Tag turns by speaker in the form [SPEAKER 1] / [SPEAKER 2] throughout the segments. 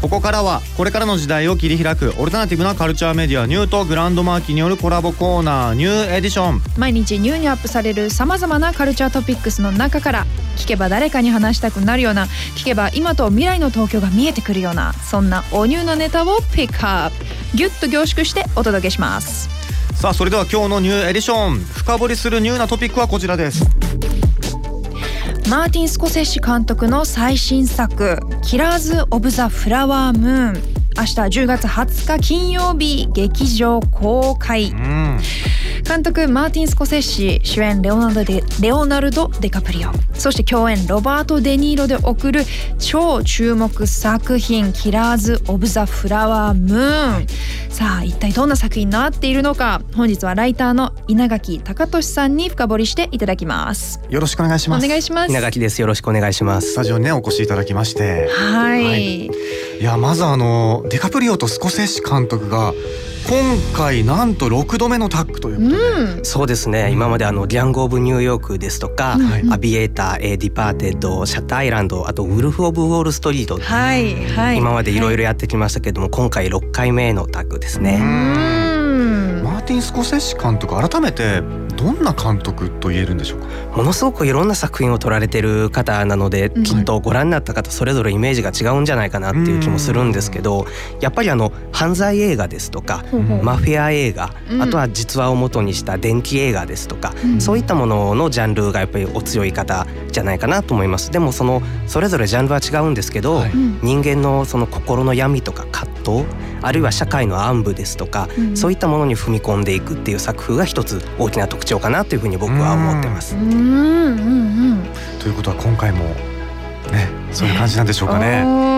[SPEAKER 1] ここからはこれからの時代を切り開くオルタナティブなカルチャーメディアニューとグランドマーキーによるコラボコーナーニューエディション。
[SPEAKER 2] 毎日ニューにアップされるさまざまなカルチャートピックスの中から聞けば誰かに話したくなるような聞けば今と未来の東京が見えてくるようなそんなおニューなネタをピックアップ。ギュッと凝縮してお届けします。
[SPEAKER 1] さあそれでは今日のニューエディション。深掘りするニューなトピックはこちらです。
[SPEAKER 2] マーティン・スコセッシ監督の最新作「キラーズ・オブ・ザ・フラワームーン」明日10月20日金曜日劇場公開。
[SPEAKER 1] うん
[SPEAKER 2] 監督マーティン・スコセッシ主演レオナルドデレオナルド・デカプリオ。そして共演ロバート・デ・ニーロで送る超注目作品「キラーズ・オブ・ザ・フラワームーン」さあ一体どんな作品になっているのか本日はライターの稲垣隆俊さんに深掘りしていただきます。
[SPEAKER 1] よろしくお願いし
[SPEAKER 2] お
[SPEAKER 1] ます。
[SPEAKER 2] 願いします。
[SPEAKER 3] 稲垣です。よろしくお願いします。
[SPEAKER 1] スタジオにねお越しいただきまして。
[SPEAKER 2] はい、
[SPEAKER 1] はいいやまずあのデカプリオとスコセッシ監督が今回なんと6度目のタッグということで、
[SPEAKER 2] うん。
[SPEAKER 3] そうですね。今まであのギャング・オブ・ニューヨークですとか、
[SPEAKER 2] うん。
[SPEAKER 3] アビエーター、えーディパーテッド、シャッターアイランドあとウルフ・オブ・ウォール・ストリート、
[SPEAKER 2] はいはい。
[SPEAKER 3] 今までいろいろやってきましたけども、今回6回目のタッグです
[SPEAKER 2] う
[SPEAKER 3] ね。
[SPEAKER 2] ん。
[SPEAKER 1] マーティン・スコセッシ監督改めてどんな監督と言えるんでしょうか？
[SPEAKER 3] ものすごくいろんな作品を撮られてる方なので、
[SPEAKER 2] うん。
[SPEAKER 3] きっとご覧になった方それぞれイメージが違うんじゃないかなっていう気もするんですけど、やっぱりあの犯罪映画ですとか、
[SPEAKER 2] ほうほう
[SPEAKER 3] マフィア映画、
[SPEAKER 2] うん。
[SPEAKER 3] あとは実話を元にした電気映画ですとか、
[SPEAKER 2] うん。
[SPEAKER 3] そういったもののジャンルがやっぱりお強い方じゃないかなと思います。でもそのそれぞれジャンルは違うんですけど、
[SPEAKER 1] はい。
[SPEAKER 2] うん。
[SPEAKER 3] 人間のその心の闇とか葛藤あるいは社会の暗部ですとか、
[SPEAKER 2] うん。
[SPEAKER 3] そういったものに踏み込んでいくっていう作風が一つ大きな特徴かなというふうに僕は思ってます。
[SPEAKER 2] うん。うんうん
[SPEAKER 1] ということは今回もねそういう感じなんでしょうかね。
[SPEAKER 2] うん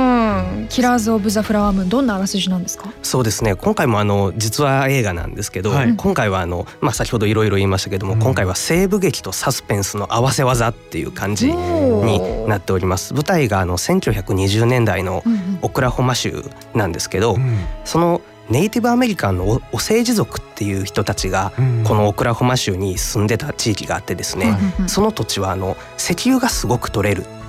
[SPEAKER 2] キラーズ・オブ・ザ・フラワームーンどんなあらすじなんですか？
[SPEAKER 3] そうですね。今回もあの実は映画なんですけど、
[SPEAKER 1] はい。
[SPEAKER 3] 今回はあの、まあ、先ほどいろいろ言いましたけども、
[SPEAKER 1] うん。
[SPEAKER 3] 今回は西部劇とサスペンスの合わせ技っていう感じになっております。舞台があの1920年代の
[SPEAKER 2] うんうん。
[SPEAKER 3] オクラホマ州なんですけど、
[SPEAKER 1] うん。
[SPEAKER 3] そのネイティブアメリカンのオオセージ族っていう人たちが
[SPEAKER 1] うん。
[SPEAKER 3] このオクラホマ州に住んでた地域があってですね、
[SPEAKER 2] うんうん
[SPEAKER 3] その土地はあの石油がすごく取れると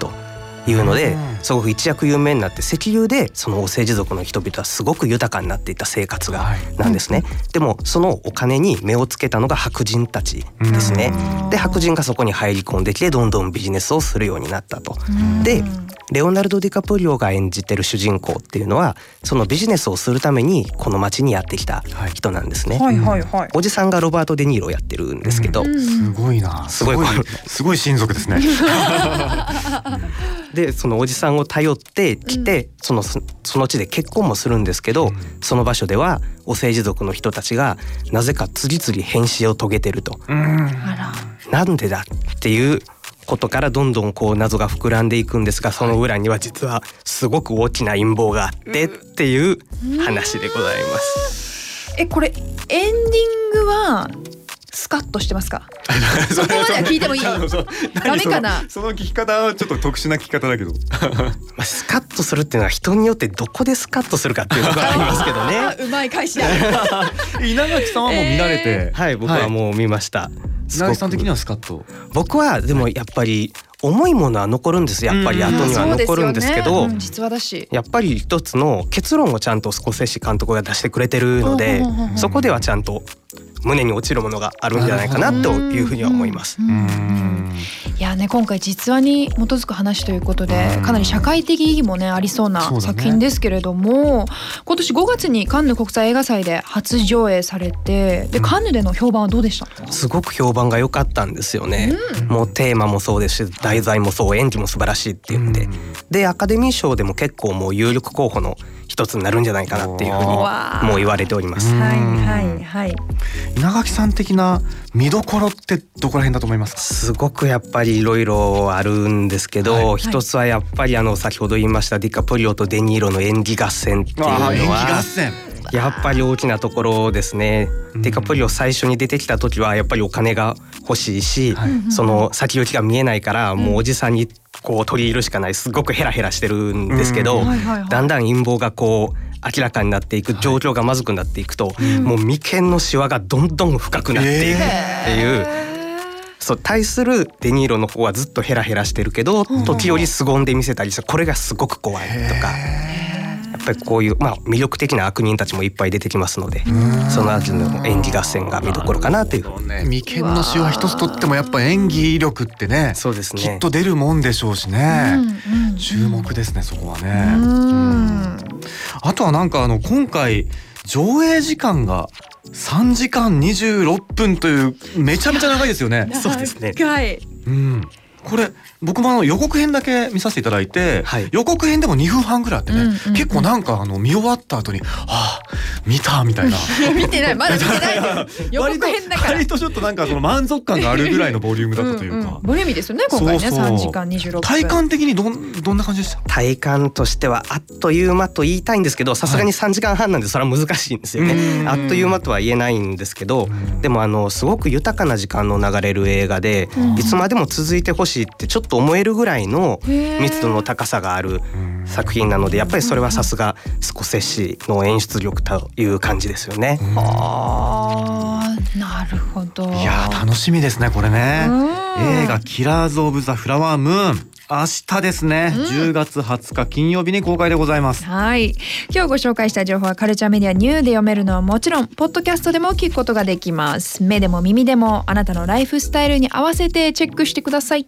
[SPEAKER 3] いうので、
[SPEAKER 1] うん
[SPEAKER 3] すごく一躍有名になって石油でそのオセージ族の人々はすごく豊かになっていった生活が
[SPEAKER 1] はい
[SPEAKER 3] なんですね。でもそのお金に目をつけたのが白人たちですね。で白人がそこに入り込んできてどんどんビジネスをするようになったと。でレオナルド・ディカプリオが演じてる主人公っていうのはそのビジネスをするためにこの町にやってきた人なんですね。
[SPEAKER 2] はいはいはい
[SPEAKER 3] おじさんがロバート・デ・ニーロをやってるんですけど、
[SPEAKER 2] うん
[SPEAKER 1] すごいな。
[SPEAKER 3] すごい
[SPEAKER 1] すごい親族ですね。
[SPEAKER 3] でそのおじさんを頼って来て、そのそその地で結婚もするんですけど、その場所ではお政治族の人たちがなぜか次々変死を遂げてると。
[SPEAKER 1] うん。
[SPEAKER 3] なんでだっていうことからどんどんこう謎が膨らんでいくんですがその裏には実はすごく大きな陰謀があってっていう話でございます。
[SPEAKER 2] えこれエンディングはスカッとしてますか？そこまでは聞いてもいい？ダメかな？
[SPEAKER 1] その聞き方はちょっと特殊な聞き方だけど。
[SPEAKER 3] まあ、スカッとするっていうのは人によってどこでスカッとするかっていうのがありますけどね。
[SPEAKER 2] あうまい返しだ
[SPEAKER 1] 稲垣さんはもう見られて。
[SPEAKER 3] はい僕はもう見ました。
[SPEAKER 1] 稲垣さん的にはスカッと。
[SPEAKER 3] 僕はでもやっぱり重いものは残るんですやっぱり
[SPEAKER 1] うん
[SPEAKER 3] 後には残るんですけど、
[SPEAKER 2] うん実話だし
[SPEAKER 3] やっぱり一つの結論をちゃんとスコセッシ監督が出してくれてるのでそこではちゃんと胸に落ちるものがあるんじゃないかなというふうには思います。
[SPEAKER 2] うん。
[SPEAKER 1] うん。
[SPEAKER 2] いやね今回実話に基づく話ということで
[SPEAKER 1] うん。
[SPEAKER 2] かなり社会的意義もねありそうな作品ですけれども、今年5月にカンヌ国際映画祭で初上映されてでカンヌでの評判はどうでした？
[SPEAKER 3] すごく評判が良かったんですよね。もうテーマもそうですし題材もそう演技も素晴らしいっていうん。で、でアカデミー賞でも結構もう有力候補の一つになるんじゃないかなっていうふうにもう言われております。
[SPEAKER 1] うん。
[SPEAKER 2] はいはいはい。
[SPEAKER 1] 稲垣さん的な見どころってどこら辺だと思いますか？
[SPEAKER 3] すごくやっぱりいろいろあるんですけど、
[SPEAKER 1] はい。
[SPEAKER 3] 一つはやっぱりあの先ほど言いましたディカプリオとデニーロの演技合戦っていうの
[SPEAKER 1] あー演技合
[SPEAKER 3] は
[SPEAKER 1] 戦。
[SPEAKER 3] やっぱり大きなところですね。デカプリオ最初に出てきた時はやっぱりお金が欲しいし、その先行きが見えないからもうおじさんにこう取り入るしかないすごくヘラヘラしてるんですけど、
[SPEAKER 2] はいはいはい。
[SPEAKER 3] だんだん陰謀がこう明らかになっていく状況がまずくなっていくと、もう眉間のシワがどんどん深くなっていくっていう。そう対するデニーロの方はずっとヘラヘラしてるけど時折凄んで見せたりしてこれがすごく怖いとかぱりこういう、まあ、魅力的な悪人たちもいっぱい出てきますのでその後の演技合戦が見どころかなという。
[SPEAKER 1] ね。眉間のシワ一つとってもやっぱ演技力ってね
[SPEAKER 3] そうですね。
[SPEAKER 1] きっと出るもんでしょうしね、注目ですねそこはね、うん。あとはなんかあの今回上映時間が3時間26分というめちゃめちゃ長いですよね。
[SPEAKER 3] そうですね。
[SPEAKER 2] 長い。
[SPEAKER 1] うん、これ僕もあの予告編だけ見させていただいて、
[SPEAKER 3] はい。
[SPEAKER 1] 予告編でも2分半ぐらいあってね、
[SPEAKER 2] うんうんうん。
[SPEAKER 1] 結構なんかあの見終わった後に「ああ見た」みたいな。
[SPEAKER 2] 見てない。まだ見てない。予告編だから。
[SPEAKER 1] 割とちょっとなんかその満足感があるぐらいのボリュームだったというか、
[SPEAKER 2] んんボリューミーですよね今回ね
[SPEAKER 1] そうそう。
[SPEAKER 2] 3時間26分。
[SPEAKER 1] 体感的にどんどんな感じでした？
[SPEAKER 3] 体感としてはあっという間と言いたいんですけどさすがに3時間半なんでそれは難しいんですよね、
[SPEAKER 1] うん。
[SPEAKER 3] あっという間とは言えないんですけどでもあのすごく豊かな時間の流れる映画でいつまでも続いてほしいってちょっと思えるぐらいの密度の高さがある作品なのでやっぱりそれはさすがスコセッシの演出力という感じですよね。
[SPEAKER 2] あーなるほど。
[SPEAKER 1] いやー楽しみですねこれね。
[SPEAKER 2] うん。
[SPEAKER 1] 映画キラーズ・オブ・ザ・フラワームーン明日ですね、10月20日金曜日に公開でございます。
[SPEAKER 2] はい。今日ご紹介した情報はカルチャーメディアニューで読めるのはもちろんポッドキャストでも聞くことができます。目でも耳でもあなたのライフスタイルに合わせてチェックしてください